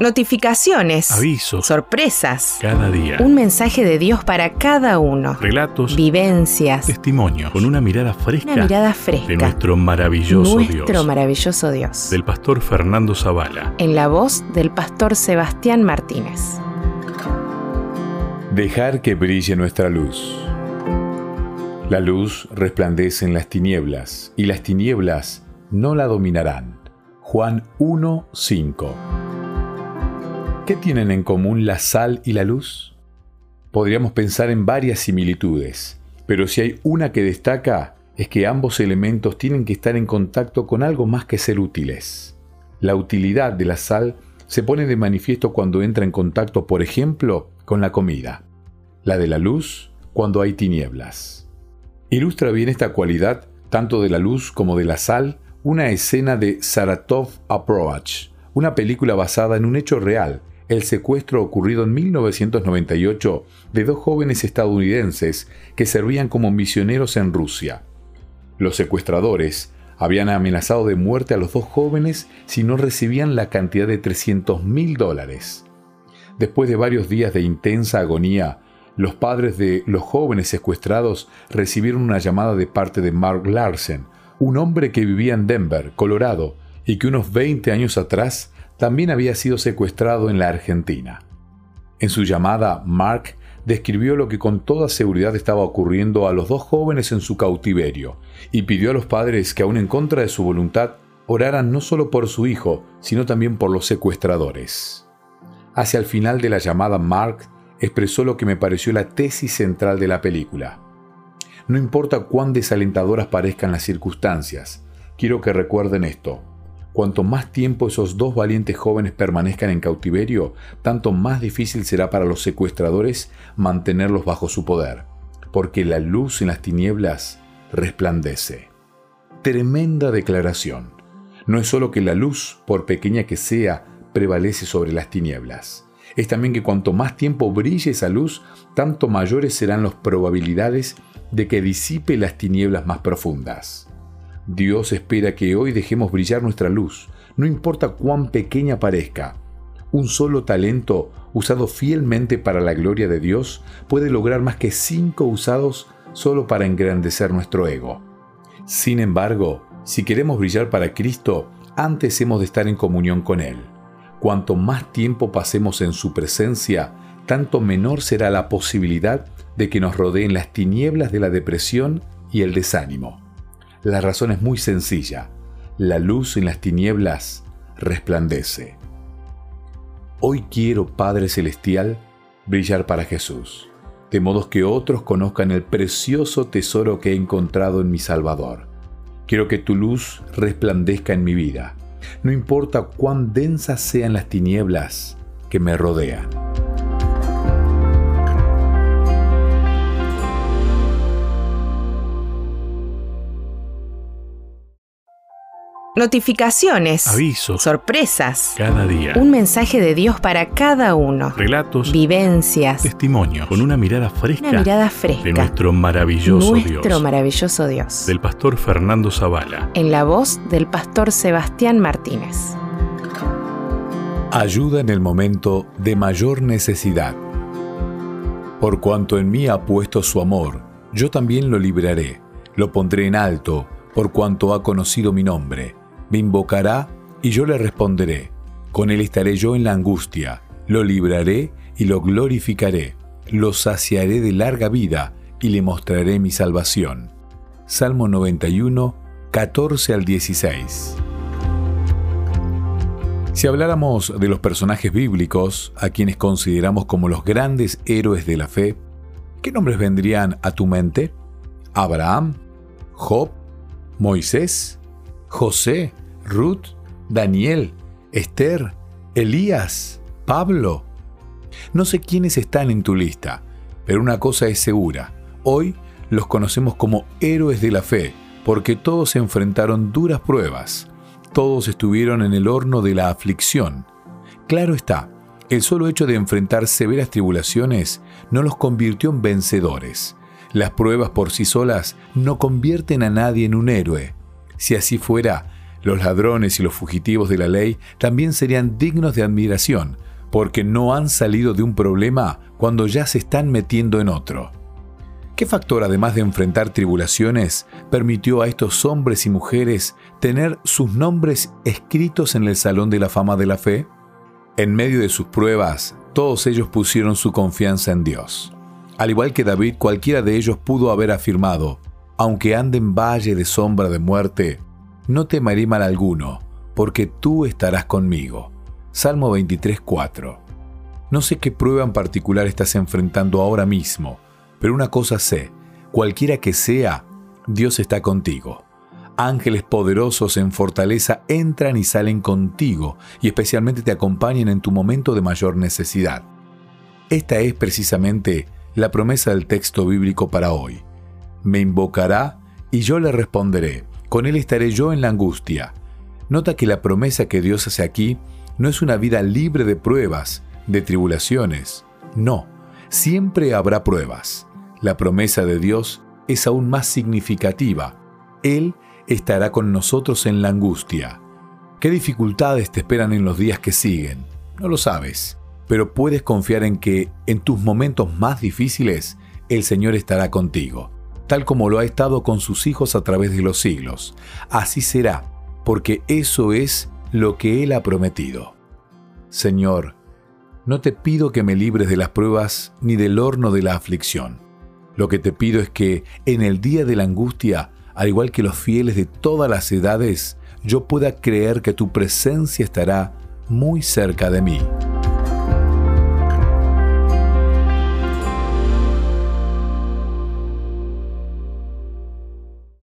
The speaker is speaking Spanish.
Notificaciones. Avisos. Sorpresas. Cada día. Un mensaje de Dios para cada uno. Relatos. Vivencias. Testimonios. Con una mirada fresca. Una mirada fresca. De nuestro maravilloso Nuestro Dios. maravilloso Dios. Del pastor Fernando Zavala. En la voz del pastor Sebastián Martínez. Dejar que brille nuestra luz. La luz resplandece en las tinieblas, y las tinieblas no la dominarán. Juan 1:5 ¿Qué tienen en común la sal y la luz? Podríamos pensar en varias similitudes, pero si hay una que destaca es que ambos elementos tienen que estar en contacto con algo más que ser útiles. La utilidad de la sal se pone de manifiesto cuando entra en contacto, por ejemplo, con la comida. La de la luz cuando hay tinieblas. Ilustra bien esta cualidad, tanto de la luz como de la sal, una escena de Saratov Approach, una película basada en un hecho real, el secuestro ocurrido en 1998 de dos jóvenes estadounidenses que servían como misioneros en Rusia. Los secuestradores habían amenazado de muerte a los dos jóvenes si no recibían la cantidad de 300 mil dólares. Después de varios días de intensa agonía, los padres de los jóvenes secuestrados recibieron una llamada de parte de Mark Larsen, un hombre que vivía en Denver, Colorado, y que unos 20 años atrás también había sido secuestrado en la Argentina. En su llamada, Mark describió lo que con toda seguridad estaba ocurriendo a los dos jóvenes en su cautiverio y pidió a los padres que, aun en contra de su voluntad, oraran no solo por su hijo, sino también por los secuestradores. Hacia el final de la llamada, Mark expresó lo que me pareció la tesis central de la película. No importa cuán desalentadoras parezcan las circunstancias, quiero que recuerden esto. Cuanto más tiempo esos dos valientes jóvenes permanezcan en cautiverio, tanto más difícil será para los secuestradores mantenerlos bajo su poder, porque la luz en las tinieblas resplandece. Tremenda declaración. No es solo que la luz, por pequeña que sea, prevalece sobre las tinieblas. Es también que cuanto más tiempo brille esa luz, tanto mayores serán las probabilidades de que disipe las tinieblas más profundas. Dios espera que hoy dejemos brillar nuestra luz, no importa cuán pequeña parezca. Un solo talento usado fielmente para la gloria de Dios puede lograr más que cinco usados solo para engrandecer nuestro ego. Sin embargo, si queremos brillar para Cristo, antes hemos de estar en comunión con Él. Cuanto más tiempo pasemos en su presencia, tanto menor será la posibilidad de que nos rodeen las tinieblas de la depresión y el desánimo. La razón es muy sencilla. La luz en las tinieblas resplandece. Hoy quiero, Padre Celestial, brillar para Jesús, de modo que otros conozcan el precioso tesoro que he encontrado en mi Salvador. Quiero que tu luz resplandezca en mi vida, no importa cuán densas sean las tinieblas que me rodean. Notificaciones. Avisos. Sorpresas. Cada día. Un mensaje de Dios para cada uno. Relatos. Vivencias. Testimonios. Con una mirada fresca. Una mirada De fresca. nuestro maravilloso Nuestro Dios. maravilloso Dios. Del pastor Fernando Zavala. En la voz del pastor Sebastián Martínez. Ayuda en el momento de mayor necesidad. Por cuanto en mí ha puesto su amor, yo también lo libraré, lo pondré en alto, por cuanto ha conocido mi nombre. Me invocará y yo le responderé. Con él estaré yo en la angustia, lo libraré y lo glorificaré, lo saciaré de larga vida y le mostraré mi salvación. Salmo 91, 14 al 16. Si habláramos de los personajes bíblicos, a quienes consideramos como los grandes héroes de la fe, ¿qué nombres vendrían a tu mente? Abraham, Job, Moisés, José, Ruth, Daniel, Esther, Elías, Pablo. No sé quiénes están en tu lista, pero una cosa es segura. Hoy los conocemos como héroes de la fe, porque todos enfrentaron duras pruebas. Todos estuvieron en el horno de la aflicción. Claro está, el solo hecho de enfrentar severas tribulaciones no los convirtió en vencedores. Las pruebas por sí solas no convierten a nadie en un héroe. Si así fuera, Los ladrones y los fugitivos de la ley también serían dignos de admiración, porque no han salido de un problema cuando ya se están metiendo en otro. ¿Qué factor, además de enfrentar tribulaciones, permitió a estos hombres y mujeres tener sus nombres escritos en el Salón de la Fama de la Fe? En medio de sus pruebas, todos ellos pusieron su confianza en Dios. Al igual que David, cualquiera de ellos pudo haber afirmado, aunque ande en valle de sombra de muerte, no temeré mal alguno, porque tú estarás conmigo. Salmo 23:4. No sé qué prueba en particular estás enfrentando ahora mismo, pero una cosa sé, cualquiera que sea, Dios está contigo. Ángeles poderosos en fortaleza entran y salen contigo y especialmente te acompañan en tu momento de mayor necesidad. Esta es precisamente la promesa del texto bíblico para hoy. Me invocará y yo le responderé. Con él estaré yo en la angustia. Nota que la promesa que Dios hace aquí no es una vida libre de pruebas, de tribulaciones. No, siempre habrá pruebas la promesa de Dios es aún más significativa. Él estará con nosotros en la angustia. ¿Qué dificultades te esperan en los días que siguen? No lo sabes, pero puedes confiar en que en tus momentos más difíciles el Señor estará contigo, tal como lo ha estado con sus hijos a través de los siglos. Así será, porque eso es lo que Él ha prometido. Señor, no te pido que me libres de las pruebas ni del horno de la aflicción lo que te pido es que en el día de la angustia, al igual que los fieles de todas las edades, yo pueda creer que tu presencia estará muy cerca de mí.